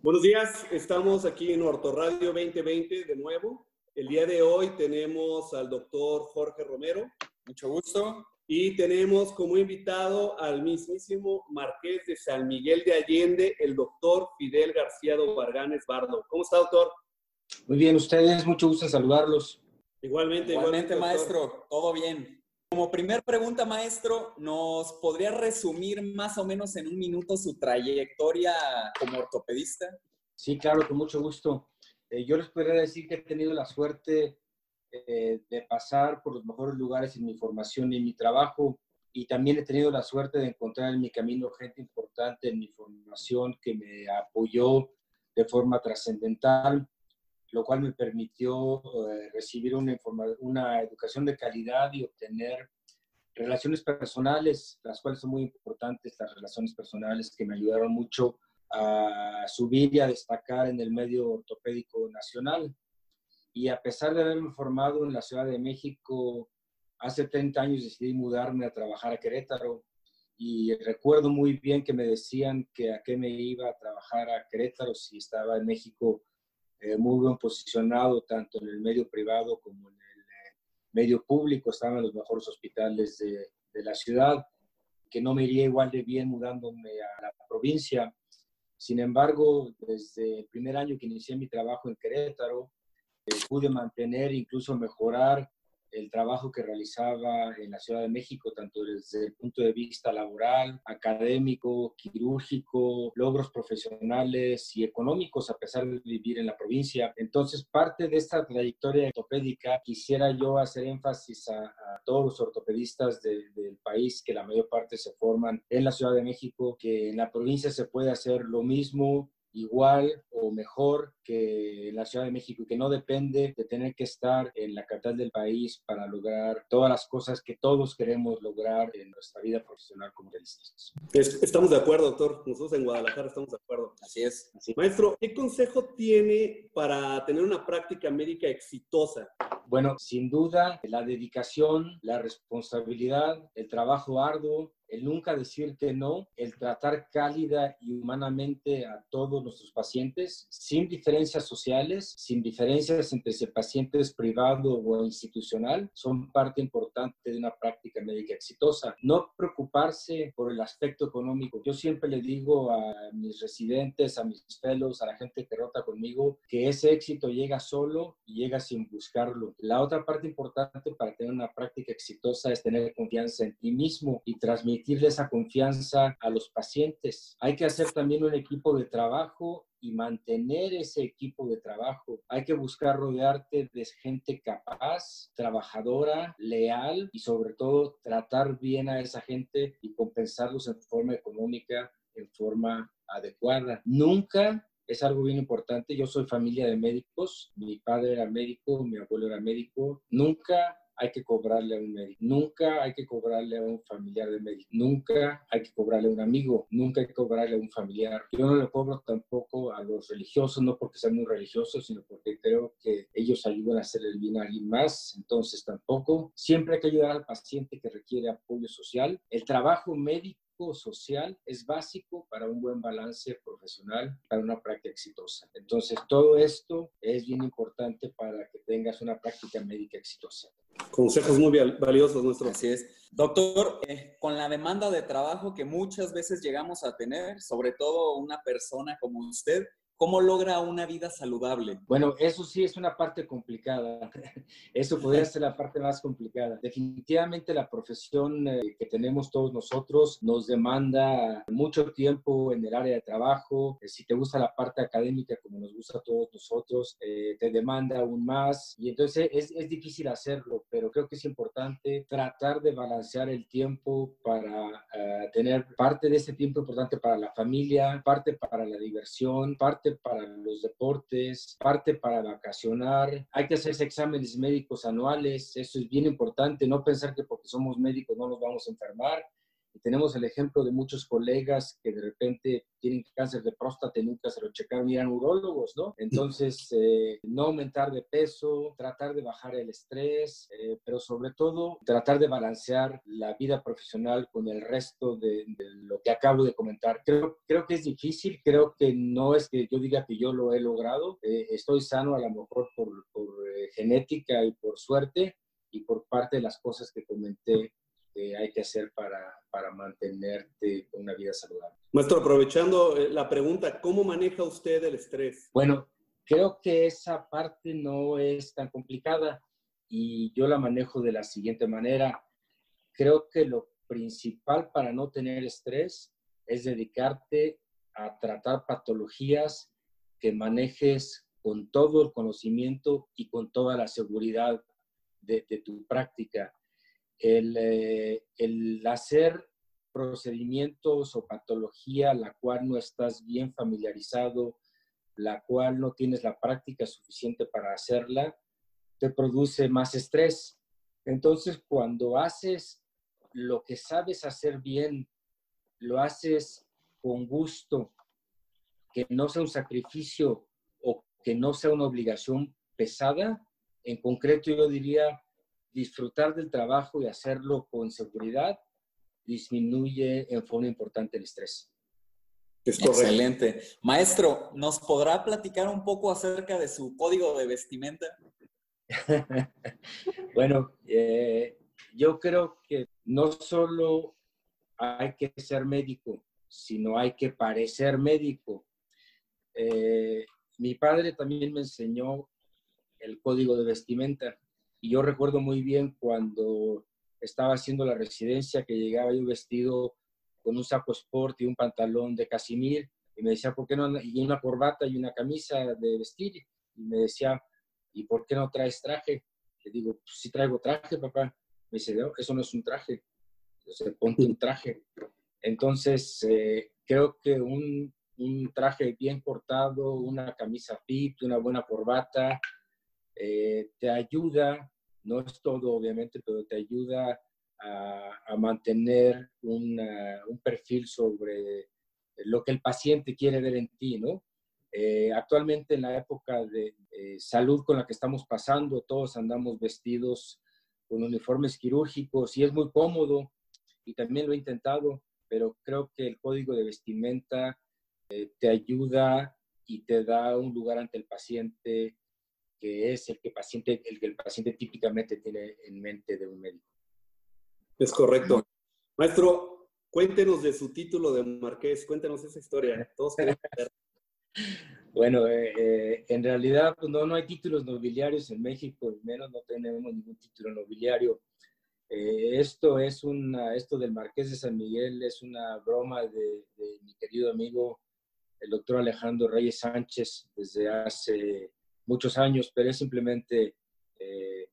Buenos días, estamos aquí en Radio 2020 de nuevo. El día de hoy tenemos al doctor Jorge Romero. Mucho gusto. Y tenemos como invitado al mismísimo Marqués de San Miguel de Allende, el doctor Fidel García Varganes Bardo. ¿Cómo está, doctor? Muy bien, ustedes, mucho gusto saludarlos. Igualmente, igualmente, maestro, todo bien. Como primer pregunta, maestro, ¿nos podría resumir más o menos en un minuto su trayectoria como ortopedista? Sí, claro, con mucho gusto. Eh, yo les podría decir que he tenido la suerte eh, de pasar por los mejores lugares en mi formación y en mi trabajo y también he tenido la suerte de encontrar en mi camino gente importante en mi formación que me apoyó de forma trascendental, lo cual me permitió eh, recibir una, una educación de calidad y obtener relaciones personales, las cuales son muy importantes, las relaciones personales que me ayudaron mucho a subir y a destacar en el medio ortopédico nacional. Y a pesar de haberme formado en la Ciudad de México, hace 30 años decidí mudarme a trabajar a Querétaro. Y recuerdo muy bien que me decían que a qué me iba a trabajar a Querétaro si estaba en México eh, muy bien posicionado, tanto en el medio privado como en el eh, medio público. Estaban en los mejores hospitales de, de la ciudad, que no me iría igual de bien mudándome a la provincia. Sin embargo, desde el primer año que inicié mi trabajo en Querétaro, eh, pude mantener, incluso mejorar el trabajo que realizaba en la Ciudad de México, tanto desde el punto de vista laboral, académico, quirúrgico, logros profesionales y económicos, a pesar de vivir en la provincia. Entonces, parte de esta trayectoria ortopédica, quisiera yo hacer énfasis a, todos los ortopedistas del país, que la mayor parte se forman en la Ciudad de México, que en la provincia se puede hacer lo mismo igual o mejor que la Ciudad de México y que no depende de tener que estar en la capital del país para lograr todas las cosas que todos queremos lograr en nuestra vida profesional como realistas. Estamos de acuerdo, doctor. Nosotros en Guadalajara estamos de acuerdo. Así es. Maestro, ¿qué consejo tiene para tener una práctica médica exitosa? Bueno, sin duda, la dedicación, la responsabilidad, el trabajo arduo, el nunca decir que no, el tratar cálida y humanamente a todos nuestros pacientes, sin diferencias sociales, sin diferencias entre si el paciente es privado o institucional, son parte importante de una práctica médica exitosa. No preocuparse por el aspecto económico. Yo siempre le digo a mis residentes, a mis fellows, a la gente que rota conmigo, que ese éxito llega solo y llega sin buscarlo. La otra parte importante para tener una práctica exitosa es tener confianza en ti mismo y transmitir esa confianza a los pacientes. Hay que hacer también un equipo de trabajo y mantener ese equipo de trabajo. Hay que buscar rodearte de gente capaz, trabajadora, leal y sobre todo tratar bien a esa gente y compensarlos en forma económica, en forma adecuada. Nunca es algo bien importante. Yo soy familia de médicos. Mi padre era médico, mi abuelo era médico. Nunca hay que cobrarle a un médico, nunca hay que cobrarle a un familiar de médico, nunca hay que cobrarle a un amigo, nunca hay que cobrarle a un familiar. Yo no le cobro tampoco a los religiosos, no porque sean muy religiosos, sino porque creo que ellos ayudan a hacer el bien a alguien más, entonces tampoco. Siempre hay que ayudar al paciente que requiere apoyo social. El trabajo médico social es básico para un buen balance profesional, para una práctica exitosa. Entonces, todo esto es bien importante para que tengas una práctica médica exitosa. Consejos muy valiosos nuestros. Así es. Doctor, eh, con la demanda de trabajo que muchas veces llegamos a tener, sobre todo una persona como usted, ¿Cómo logra una vida saludable? Bueno, eso sí es una parte complicada. Eso podría ser la parte más complicada. Definitivamente la profesión eh, que tenemos todos nosotros nos demanda mucho tiempo en el área de trabajo. Eh, si te gusta la parte académica, como nos gusta a todos nosotros, eh, te demanda aún más. Y entonces es, es difícil hacerlo, pero creo que es importante tratar de balancear el tiempo para tener parte de ese tiempo importante para la familia, parte para la diversión, parte para los deportes, parte para vacacionar. Hay que hacerse exámenes médicos anuales, eso es bien importante, no pensar que porque somos médicos no nos vamos a enfermar. Y tenemos el ejemplo de muchos colegas que de repente tienen cáncer de próstata y nunca se lo checaron y eran urólogos, ¿no? Entonces, eh, no aumentar de peso, tratar de bajar el estrés, eh, pero sobre todo tratar de balancear la vida profesional con el resto de, lo que acabo de comentar. Creo, creo que es difícil, creo que no es que yo diga que yo lo he logrado. Eh, estoy sano a lo mejor por, por genética y por suerte y por parte de las cosas que comenté que hay que hacer para, para mantenerte con una vida saludable. Maestro, aprovechando eh, la pregunta, ¿cómo maneja usted el estrés? Bueno, creo que esa parte no es tan complicada y yo la manejo de la siguiente manera. Creo que lo principal para no tener estrés es dedicarte a tratar patologías que manejes con todo el conocimiento y con toda la seguridad de, de tu práctica eh, el, hacer procedimientos o patología la cual no estás bien familiarizado, la cual no tienes la práctica suficiente para hacerla, te produce más estrés. Entonces, cuando haces lo que sabes hacer bien, lo haces con gusto, que no sea un sacrificio o que no sea una obligación pesada, en concreto yo diría disfrutar del trabajo y hacerlo con seguridad disminuye en forma importante el estrés. Excelente. Maestro, ¿nos podrá platicar un poco acerca de su código de vestimenta? bueno, eh, yo creo que no solo hay que ser médico, sino hay que parecer médico. Eh, mi padre también me enseñó el código de vestimenta. Y yo recuerdo muy bien cuando estaba haciendo la residencia que llegaba yo vestido con un saco sport y un pantalón de casimir y me decía, ¿por qué no? Y una corbata y una camisa de vestir. Y me decía, ¿y por qué no traes traje? Le digo, pues sí traigo traje, papá. Me dice, no, eso no es un traje. Entonces, ponte un traje. Entonces, eh, creo que un, un, traje bien cortado, una camisa fit, una buena corbata, eh, te ayuda no es todo, obviamente, pero te ayuda a, mantener un perfil sobre lo que el paciente quiere ver en ti, ¿no? Eh, actualmente en la época de salud con la que estamos pasando, todos andamos vestidos con uniformes quirúrgicos y es muy cómodo y también lo he intentado, pero creo que el código de vestimenta eh, te ayuda y te da un lugar ante el paciente que es el que, paciente, el que el paciente típicamente tiene en mente de un médico. Es correcto. Maestro, cuéntenos de su título de marqués, cuéntenos esa historia. Todos Bueno, eh, eh, en realidad pues no, no hay títulos nobiliarios en México, menos no tenemos ningún título nobiliario. Eh, esto es una, esto del Marqués de San Miguel es una broma de, de mi querido amigo, el doctor Alejandro Reyes Sánchez, desde hace muchos años, pero es simplemente eh,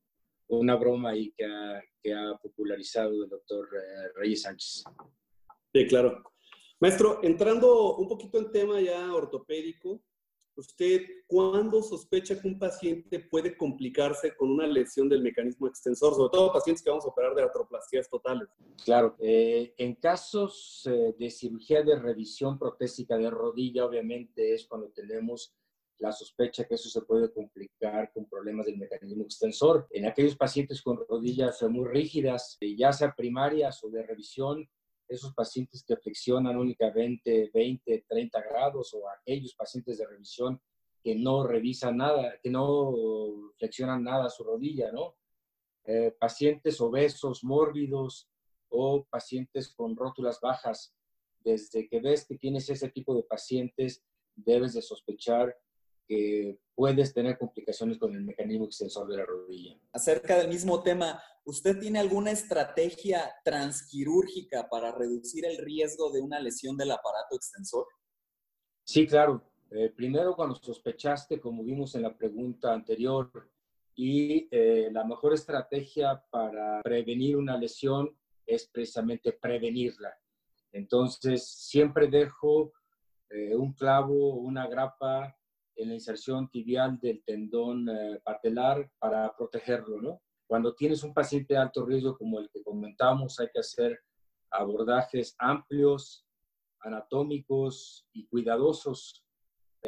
una broma y que ha, que ha popularizado el doctor eh, Reyes Sánchez. Sí, claro. Maestro, entrando un poquito en tema ya ortopédico, ¿usted cuándo sospecha que un paciente puede complicarse con una lesión del mecanismo extensor? Sobre todo pacientes que vamos a operar de artroplastías totales. Claro, eh, en casos de cirugía de revisión protésica de rodilla, obviamente es cuando tenemos la sospecha que eso se puede complicar con problemas del mecanismo extensor. En aquellos pacientes con rodillas muy rígidas, eh, ya sea primarias o de revisión, esos pacientes que flexionan únicamente 20, 30 grados o aquellos pacientes de revisión que no revisan nada, que no flexionan nada su rodilla, ¿no? Eh, pacientes obesos, mórbidos o pacientes con rótulas bajas. Desde que ves que tienes ese tipo de pacientes, debes de sospechar que puedes tener complicaciones con el mecanismo extensor de la rodilla. Acerca del mismo tema, ¿usted tiene alguna estrategia transquirúrgica para reducir el riesgo de una lesión del aparato extensor? Sí, claro. Eh, primero, cuando sospechaste, como vimos en la pregunta anterior, y eh, la mejor estrategia para prevenir una lesión es precisamente prevenirla. Entonces, siempre dejo eh, un clavo, una grapa en la inserción tibial del tendón eh, patelar para protegerlo, ¿no? Cuando tienes un paciente de alto riesgo como el que comentamos, hay que hacer abordajes amplios, anatómicos y cuidadosos.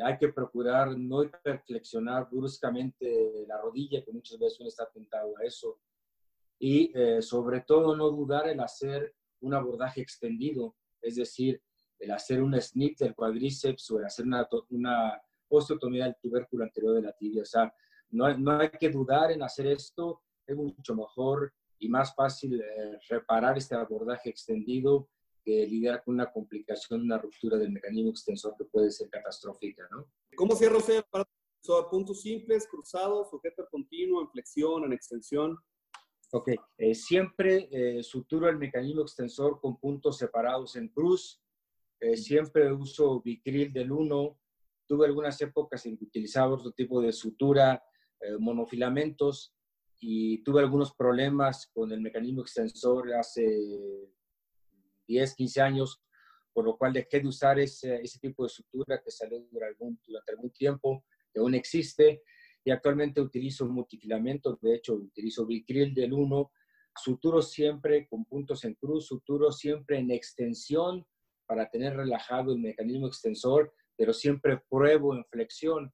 Hay que procurar no hiperflexionar bruscamente la rodilla, que muchas veces uno está tentado a eso. Y eh, sobre todo no dudar en hacer un abordaje extendido, es decir, el hacer un snip del cuádriceps o el hacer una, una osteotomía del tubérculo anterior de la tibia. O sea, no, no hay que dudar en hacer esto, es mucho mejor y más fácil eh, reparar este abordaje extendido que lidiar con una complicación, una ruptura del mecanismo extensor que puede ser catastrófica, ¿no? ¿Cómo cierra usted para puntos simples, cruzados, sujeto continuo, en flexión, en extensión? Ok, eh, siempre eh, suturo el mecanismo extensor con puntos separados en cruz. Eh, siempre uso bicril del 1. Tuve algunas épocas en que utilizaba otro tipo de sutura, monofilamentos, y tuve algunos problemas con el mecanismo extensor hace 10, 15 años, por lo cual dejé de usar ese, ese tipo de sutura que salió durante algún, durante algún tiempo, que aún existe, y actualmente utilizo multifilamentos, de hecho utilizo Bicril del 1, suturo siempre con puntos en cruz, suturo siempre en extensión para tener relajado el mecanismo extensor, pero siempre pruebo en flexión.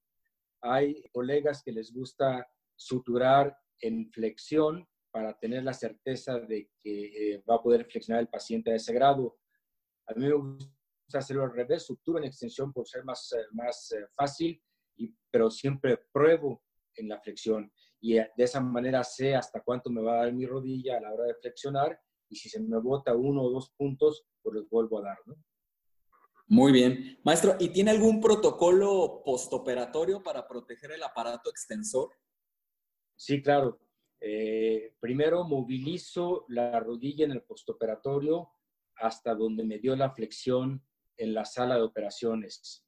Hay colegas que les gusta suturar en flexión para tener la certeza de que eh, va a poder flexionar el paciente a ese grado. A mí me gusta hacerlo al revés, suturo en extensión por ser más, eh, más eh, fácil, y, pero siempre pruebo en la flexión y de esa manera sé hasta cuánto me va a dar mi rodilla a la hora de flexionar y si se me bota uno o dos puntos, pues los vuelvo a dar, ¿no? Muy bien. Maestro, ¿y tiene algún protocolo postoperatorio para proteger el aparato extensor? Sí, claro. Eh, primero movilizo la rodilla en el postoperatorio hasta donde me dio la flexión en la sala de operaciones.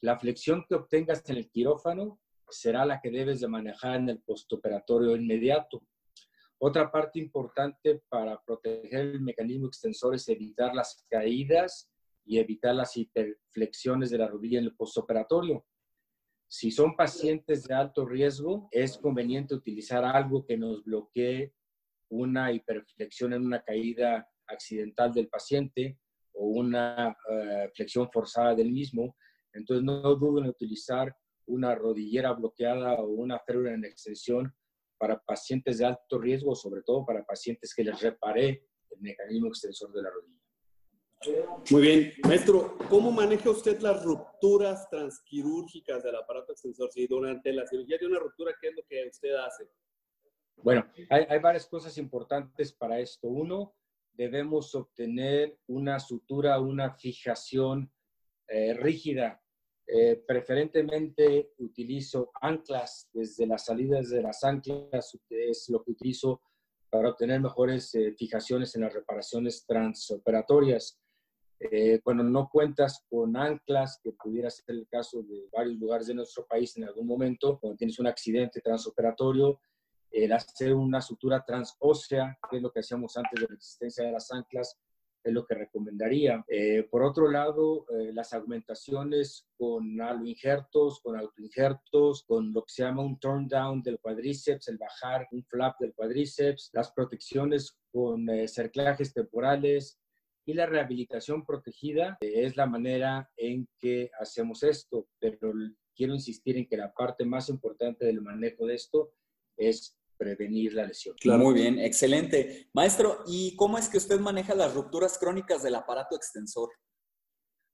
La flexión que obtengas en el quirófano será la que debes de manejar en el postoperatorio inmediato. Otra parte importante para proteger el mecanismo extensor es evitar las caídas y evitar las hiperflexiones de la rodilla en el postoperatorio. Si son pacientes de alto riesgo, es conveniente utilizar algo que nos bloquee una hiperflexión en una caída accidental del paciente o una eh, flexión forzada del mismo. Entonces, no duden en utilizar una rodillera bloqueada o una férula en extensión para pacientes de alto riesgo, sobre todo para pacientes que les repare el mecanismo extensor de la rodilla. Muy bien. Maestro, ¿cómo maneja usted las rupturas transquirúrgicas del aparato extensor? Si durante la cirugía de una ruptura, ¿qué es lo que usted hace? Bueno, hay, hay varias cosas importantes para esto. Uno, debemos obtener una sutura, una fijación eh, rígida. Eh, preferentemente utilizo anclas desde las salidas de las anclas, es lo que utilizo para obtener mejores eh, fijaciones en las reparaciones transoperatorias. Eh, cuando no cuentas con anclas, que pudiera ser el caso de varios lugares de nuestro país en algún momento, cuando tienes un accidente transoperatorio, el hacer una sutura transósea, que es lo que hacíamos antes de la existencia de las anclas, es lo que recomendaría. Eh, por otro lado, eh, las augmentaciones con aloinjertos, con autoinjertos, con lo que se llama un turn down del cuadríceps, el bajar un flap del cuadríceps, las protecciones con cerclajes temporales, y la rehabilitación protegida es la manera en que hacemos esto, pero quiero insistir en que la parte más importante del manejo de esto es prevenir la lesión. Claro. Muy bien, excelente. Maestro, ¿y cómo es que usted maneja las rupturas crónicas del aparato extensor?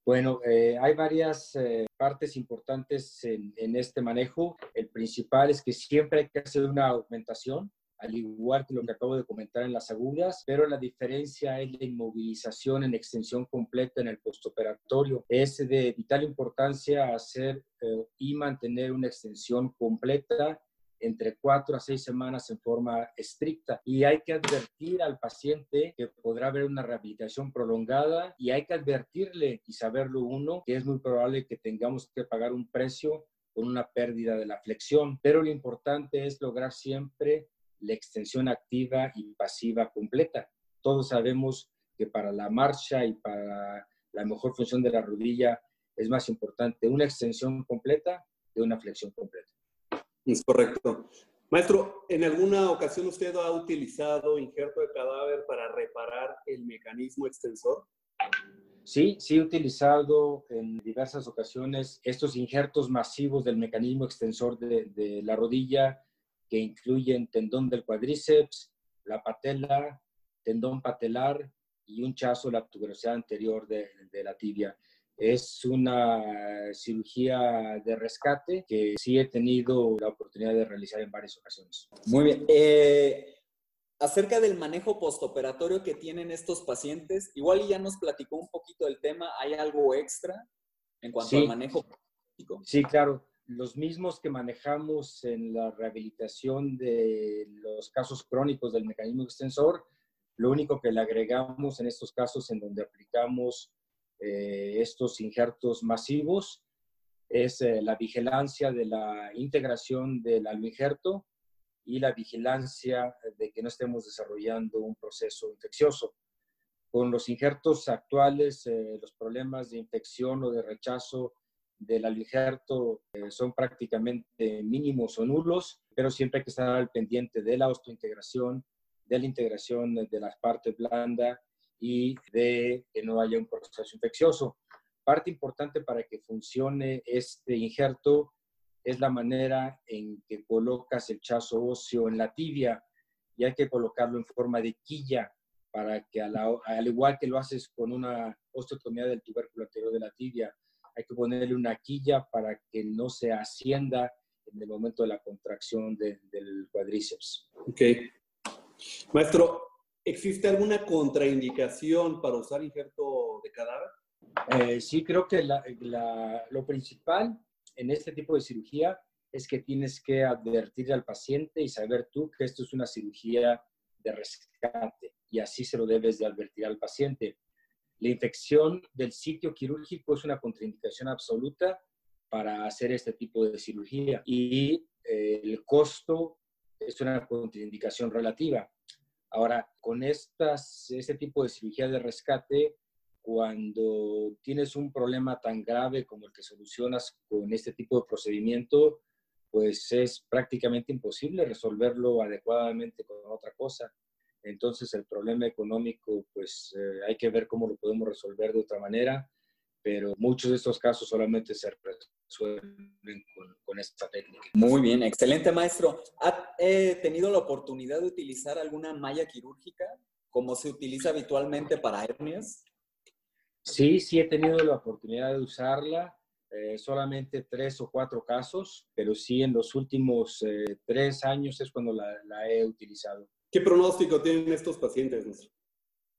Bueno, eh, hay varias eh, partes importantes en, en, este manejo. El principal es que siempre hay que hacer una augmentación al igual que lo que acabo de comentar en las agudas, pero la diferencia es la inmovilización en extensión completa en el postoperatorio. Es de vital importancia hacer eh, y mantener una extensión completa entre cuatro a seis semanas en forma estricta. Y hay que advertir al paciente que podrá haber una rehabilitación prolongada y hay que advertirle y saberlo uno que es muy probable que tengamos que pagar un precio con una pérdida de la flexión. Pero lo importante es lograr siempre la extensión activa y pasiva completa. Todos sabemos que para la marcha y para la mejor función de la rodilla es más importante una extensión completa que una flexión completa. Es correcto. Maestro, ¿en alguna ocasión usted ha utilizado injerto de cadáver para reparar el mecanismo extensor? Sí, sí he utilizado en diversas ocasiones estos injertos masivos del mecanismo extensor de, la rodilla que incluyen tendón del cuádriceps, la patela, tendón patelar y un chazo la tuberosidad anterior de, de la tibia. Es una cirugía de rescate que sí he tenido la oportunidad de realizar en varias ocasiones. Muy bien. Eh, acerca del manejo postoperatorio que tienen estos pacientes, igual ya nos platicó un poquito del tema, ¿hay algo extra en cuanto al manejo? Sí, claro. Los mismos que manejamos en la rehabilitación de los casos crónicos del mecanismo extensor, lo único que le agregamos en estos casos en donde aplicamos eh, estos injertos masivos es eh, la vigilancia de la integración del injerto y la vigilancia de que no estemos desarrollando un proceso infeccioso. Con los injertos actuales, eh, los problemas de infección o de rechazo del injerto son prácticamente mínimos o nulos, pero siempre hay que estar al pendiente de la osteointegración, de la integración de la parte blanda y de que no haya un proceso infeccioso. Parte importante para que funcione este injerto es la manera en que colocas el chazo óseo en la tibia y hay que colocarlo en forma de quilla para que al igual que lo haces con una osteotomía del tubérculo anterior de la tibia, hay que ponerle una quilla para que no se ascienda en el momento de la contracción del cuadríceps. Ok. Maestro, ¿Existe alguna contraindicación para usar injerto de cadáver? Eh, sí, creo que lo principal en este tipo de cirugía es que tienes que advertir al paciente y saber tú que esto es una cirugía de rescate y así se lo debes de advertir al paciente. La infección del sitio quirúrgico es una contraindicación absoluta para hacer este tipo de cirugía y eh, el costo es una contraindicación relativa. Ahora, con estas, este tipo de cirugía de rescate, cuando tienes un problema tan grave como el que solucionas con este tipo de procedimiento, pues es prácticamente imposible resolverlo adecuadamente con otra cosa. Entonces el problema económico, pues eh, hay que ver cómo lo podemos resolver de otra manera, pero muchos de estos casos solamente se resuelven con, esta técnica. Muy bien, excelente maestro. ¿Ha eh, tenido la oportunidad de utilizar alguna malla quirúrgica como se utiliza habitualmente para hernias? Sí, sí he tenido la oportunidad de usarla. Eh, solamente tres o cuatro casos, pero sí en los últimos tres años es cuando la, la, he utilizado. ¿Qué pronóstico tienen estos pacientes?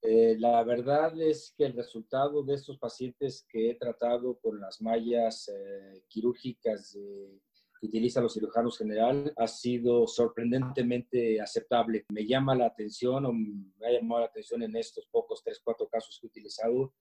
Eh, la verdad es que el resultado de estos pacientes que he tratado con las mallas eh, quirúrgicas que utilizan los cirujanos general ha sido sorprendentemente aceptable. Me llama la atención o me ha llamado la atención en estos pocos tres, cuatro casos que he utilizado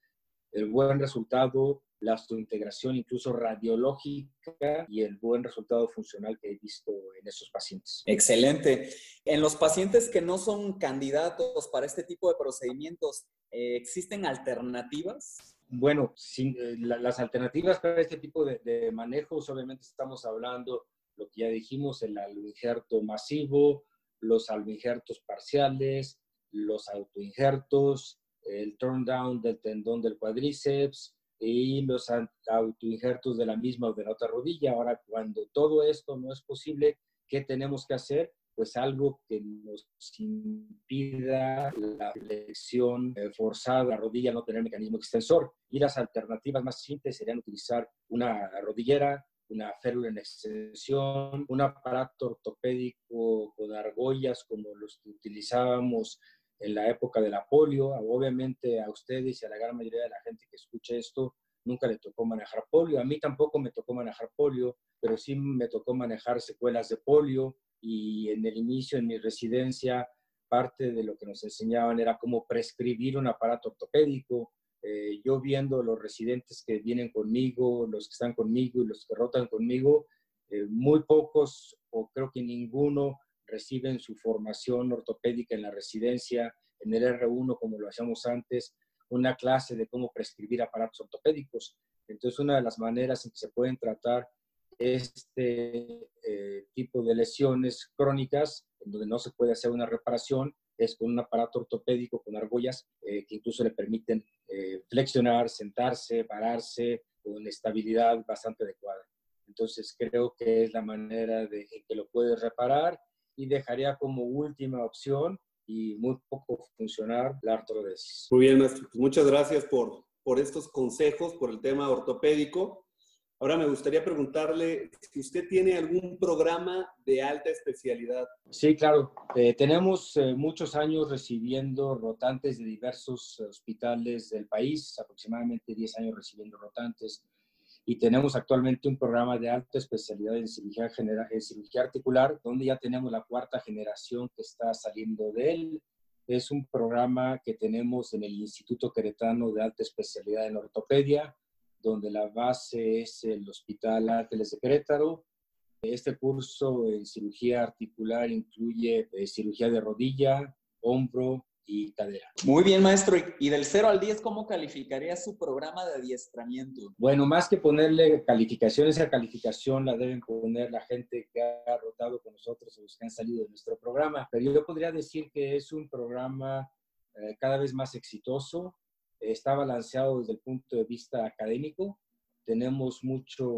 el buen resultado, la integración incluso radiológica y el buen resultado funcional que he visto en esos pacientes. Excelente. En los pacientes que no son candidatos para este tipo de procedimientos, eh, ¿existen alternativas? Bueno, eh, las alternativas para este tipo de, de, manejos, obviamente estamos hablando, lo que ya dijimos, el aloinjerto masivo, los aloinjertos parciales, los autoinjertos, el turn down del tendón del cuádriceps y los autoinjertos de la misma o de la otra rodilla. Ahora, cuando todo esto no es posible, ¿qué tenemos que hacer? Pues algo que nos impida la flexión eh, forzada la rodilla, no tener mecanismo extensor. Y las alternativas más simples serían utilizar una rodillera, una férula en extensión, un aparato ortopédico con argollas como los que utilizábamos en la época de la polio. Obviamente a ustedes y a la gran mayoría de la gente que escucha esto nunca le tocó manejar polio. A mí tampoco me tocó manejar polio, pero sí me tocó manejar secuelas de polio y en el inicio, en mi residencia, parte de lo que nos enseñaban era cómo prescribir un aparato ortopédico. Eh, yo viendo los residentes que vienen conmigo, los que están conmigo y los que rotan conmigo, eh, muy pocos o creo que ninguno reciben su formación ortopédica en la residencia, en el R1 como lo hacíamos antes, una clase de cómo prescribir aparatos ortopédicos. Entonces, una de las maneras en que se pueden tratar este eh, tipo de lesiones crónicas, donde no se puede hacer una reparación, es con un aparato ortopédico con argollas eh, que incluso le permiten eh, flexionar, sentarse, pararse con estabilidad bastante adecuada. Entonces creo que es la manera de en que lo puedes reparar y dejaría como última opción y muy poco funcionar la artrodesis. Muy bien, maestro. Pues muchas gracias por, por estos consejos, por el tema ortopédico. Ahora me gustaría preguntarle si usted tiene algún programa de alta especialidad. Sí, claro. Eh, tenemos eh, muchos años recibiendo rotantes de diversos hospitales del país, aproximadamente 10 años recibiendo rotantes. Y tenemos actualmente un programa de alta especialidad en cirugía, en cirugía articular, donde ya tenemos la cuarta generación que está saliendo de él. Es un programa que tenemos en el Instituto Queretano de Alta Especialidad en Ortopedia, donde la base es el Hospital Ángeles de Querétaro. Este curso en cirugía articular incluye eh, cirugía de rodilla, hombro y cadera. Muy bien, maestro. Y del 0 al 10, ¿cómo calificaría su programa de adiestramiento? Bueno, más que ponerle calificación, esa calificación la deben poner la gente que ha rotado con nosotros o los que han salido de nuestro programa. Pero yo podría decir que es un programa eh, cada vez más exitoso, está balanceado desde el punto de vista académico. Tenemos mucho,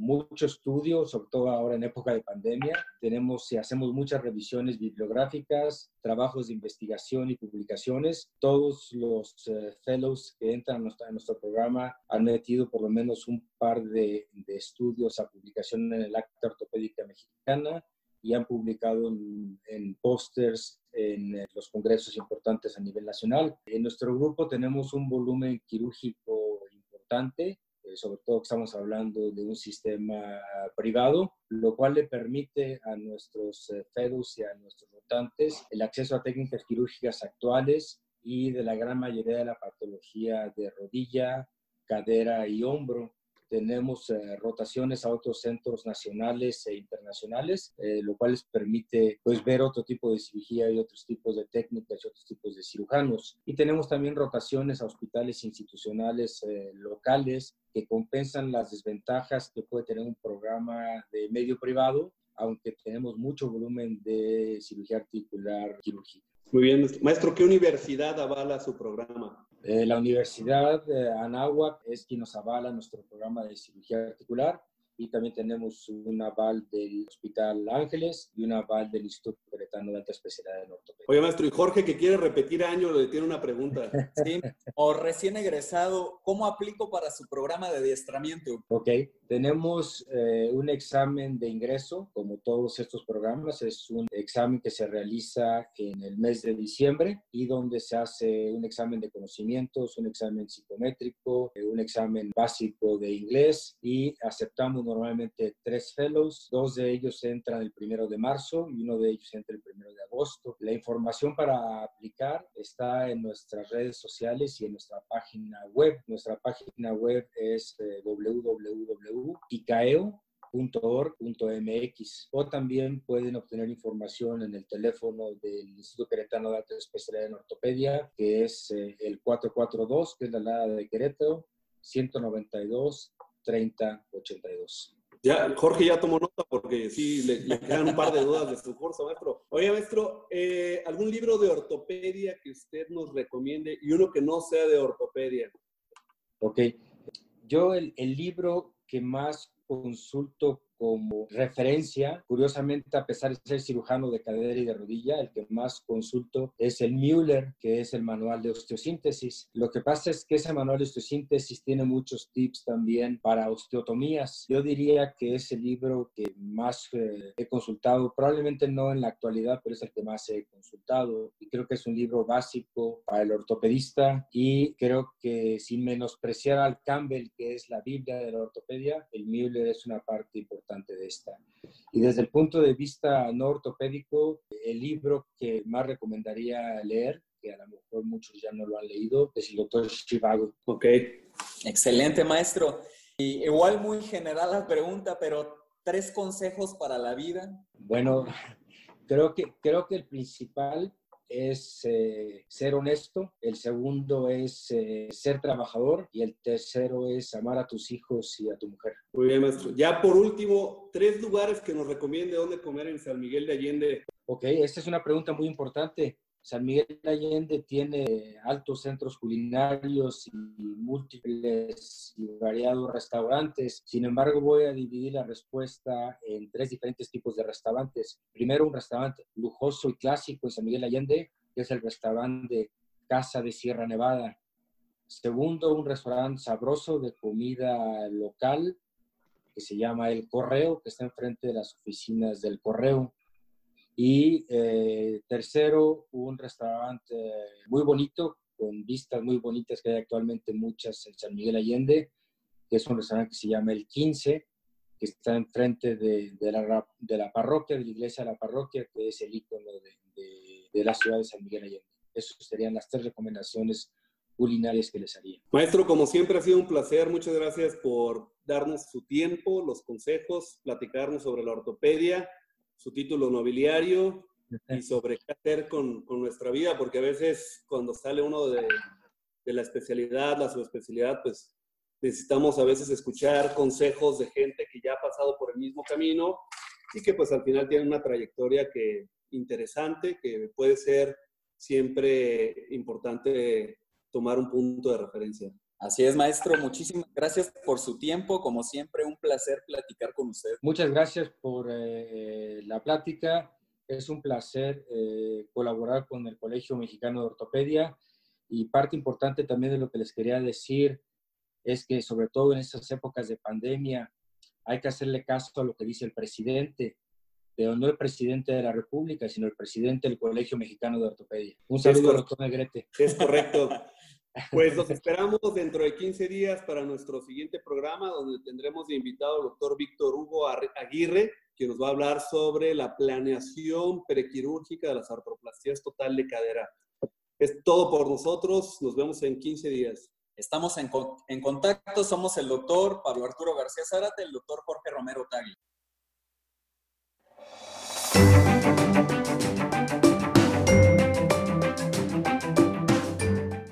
mucho estudio, sobre todo ahora en época de pandemia. Tenemos y hacemos muchas revisiones bibliográficas, trabajos de investigación y publicaciones. Todos los eh, fellows que entran a nuestro, nuestro, programa han metido por lo menos un par de, de estudios a publicación en el Acta Ortopédica Mexicana y han publicado en, en pósters en eh, los congresos importantes a nivel nacional. En nuestro grupo tenemos un volumen quirúrgico importante, sobre todo estamos hablando de un sistema privado, lo cual le permite a nuestros eh, FEDUS y a nuestros votantes el acceso a técnicas quirúrgicas actuales y de la gran mayoría de la patología de rodilla, cadera y hombro tenemos eh, rotaciones a otros centros nacionales e internacionales, eh, lo cual les permite pues, ver otro tipo de cirugía y otros tipos de técnicas y otros tipos de cirujanos. Y tenemos también rotaciones a hospitales institucionales eh, locales que compensan las desventajas que puede tener un programa de medio privado, aunque tenemos mucho volumen de cirugía articular quirúrgica. Muy bien, maestro, ¿qué universidad avala su programa? Eh, la Universidad de Anáhuac es quien nos avala nuestro programa de cirugía articular y también tenemos un aval del Hospital Ángeles y un aval del Instituto Queretano de Alta Especialidad en Ortopedia. Oye, maestro, y Jorge, que quiere repetir año, le tiene una pregunta. Sí, o recién egresado, ¿cómo aplico para su programa de adiestramiento? Ok, tenemos eh, un examen de ingreso, como todos estos programas, es un examen que se realiza en el mes de diciembre y donde se hace un examen de conocimientos, un examen psicométrico, eh, un examen básico de inglés y aceptamos normalmente tres fellows, dos de ellos entran el primero de marzo y uno de ellos entra el primero de agosto. La información para aplicar está en nuestras redes sociales y en nuestra página web. Nuestra página web es eh, o también pueden obtener información en el teléfono del Instituto Queretano de Alta Especialidad en Ortopedia, que es eh, el 442, que es la lada de Querétaro, 192 3082. Ya, Jorge ya tomó nota porque sí, le, quedan un par de dudas de su curso, maestro. Oye, maestro, eh, ¿algún libro de ortopedia que usted nos recomiende y uno que no sea de ortopedia? Ok. Yo el, el libro que más consulto como referencia. Curiosamente, a pesar de ser cirujano de cadera y de rodilla, el que más consulto es el Müller, que es el manual de osteosíntesis. Lo que pasa es que ese manual de osteosíntesis tiene muchos tips también para osteotomías. Yo diría que es el libro que más eh, he consultado, probablemente no en la actualidad, pero es el que más he consultado. Y creo que es un libro básico para el ortopedista y creo que sin menospreciar al Campbell, que es la Biblia de la ortopedia, el Müller es una parte importante de esta. Y desde el punto de vista no ortopédico, el libro que más recomendaría leer, que a lo mejor muchos ya no lo han leído, es el doctor Chivago. Ok. Excelente, maestro. Y igual muy general la pregunta, pero tres consejos para la vida. Bueno, creo que, creo que el principal es eh, ser honesto, el segundo es eh, ser trabajador y el tercero es amar a tus hijos y a tu mujer. Muy bien, maestro. Ya por último, tres lugares que nos recomiende dónde comer en San Miguel de Allende. Ok, esta es una pregunta muy importante. San Miguel de Allende tiene altos centros culinarios y múltiples y variados restaurantes. Sin embargo, voy a dividir la respuesta en tres diferentes tipos de restaurantes. Primero, un restaurante lujoso y clásico en San Miguel de Allende, que es el restaurante Casa de Sierra Nevada. Segundo, un restaurante sabroso de comida local que se llama El Correo, que está enfrente de las oficinas del Correo. Y eh, tercero, un restaurante muy bonito, con vistas muy bonitas que hay actualmente muchas en San Miguel Allende, que es un restaurante que se llama El 15, que está enfrente de, de, la, de la parroquia, de la iglesia de la parroquia, que es el icono de, de la ciudad de San Miguel Allende. Esas serían las tres recomendaciones culinarias que les haría. Maestro, como siempre ha sido un placer. Muchas gracias por darnos su tiempo, los consejos, platicarnos sobre la ortopedia su título nobiliario y sobre qué hacer con, con, nuestra vida, porque a veces cuando sale uno de, de la especialidad, la subespecialidad, pues necesitamos a veces escuchar consejos de gente que ya ha pasado por el mismo camino y que pues al final tiene una trayectoria que interesante, que puede ser siempre importante tomar un punto de referencia. Así es, maestro. Muchísimas gracias por su tiempo. Como siempre, un placer platicar con usted. Muchas gracias por eh, la plática. Es un placer eh, colaborar con el Colegio Mexicano de Ortopedia y parte importante también de lo que les quería decir es que sobre todo en estas épocas de pandemia hay que hacerle caso a lo que dice el presidente, pero no el presidente de la República, sino el presidente del Colegio Mexicano de Ortopedia. Un saludo, doctor Negrete. Es correcto. Pues los esperamos dentro de 15 días para nuestro siguiente programa, donde tendremos de invitado al doctor Víctor Hugo Aguirre, que nos va a hablar sobre la planeación prequirúrgica de las artroplastías total de cadera. Es todo por nosotros, nos vemos en 15 días. Estamos en, en contacto, somos el doctor Pablo Arturo García Zárate, el doctor Jorge Romero Tagli.